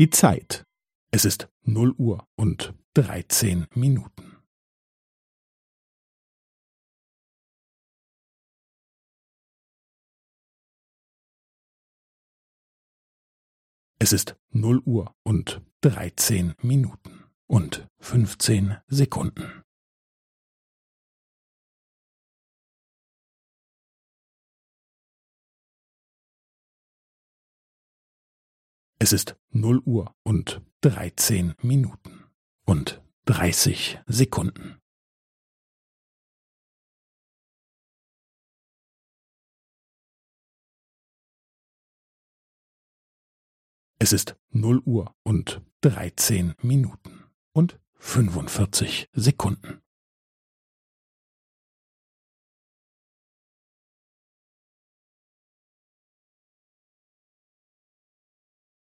Die Zeit. Es ist null Uhr und dreizehn Minuten. Es ist null Uhr und dreizehn Minuten und fünfzehn Sekunden. Es ist null Uhr und dreizehn Minuten und dreißig Sekunden. Es ist null Uhr und dreizehn Minuten und fünfundvierzig Sekunden.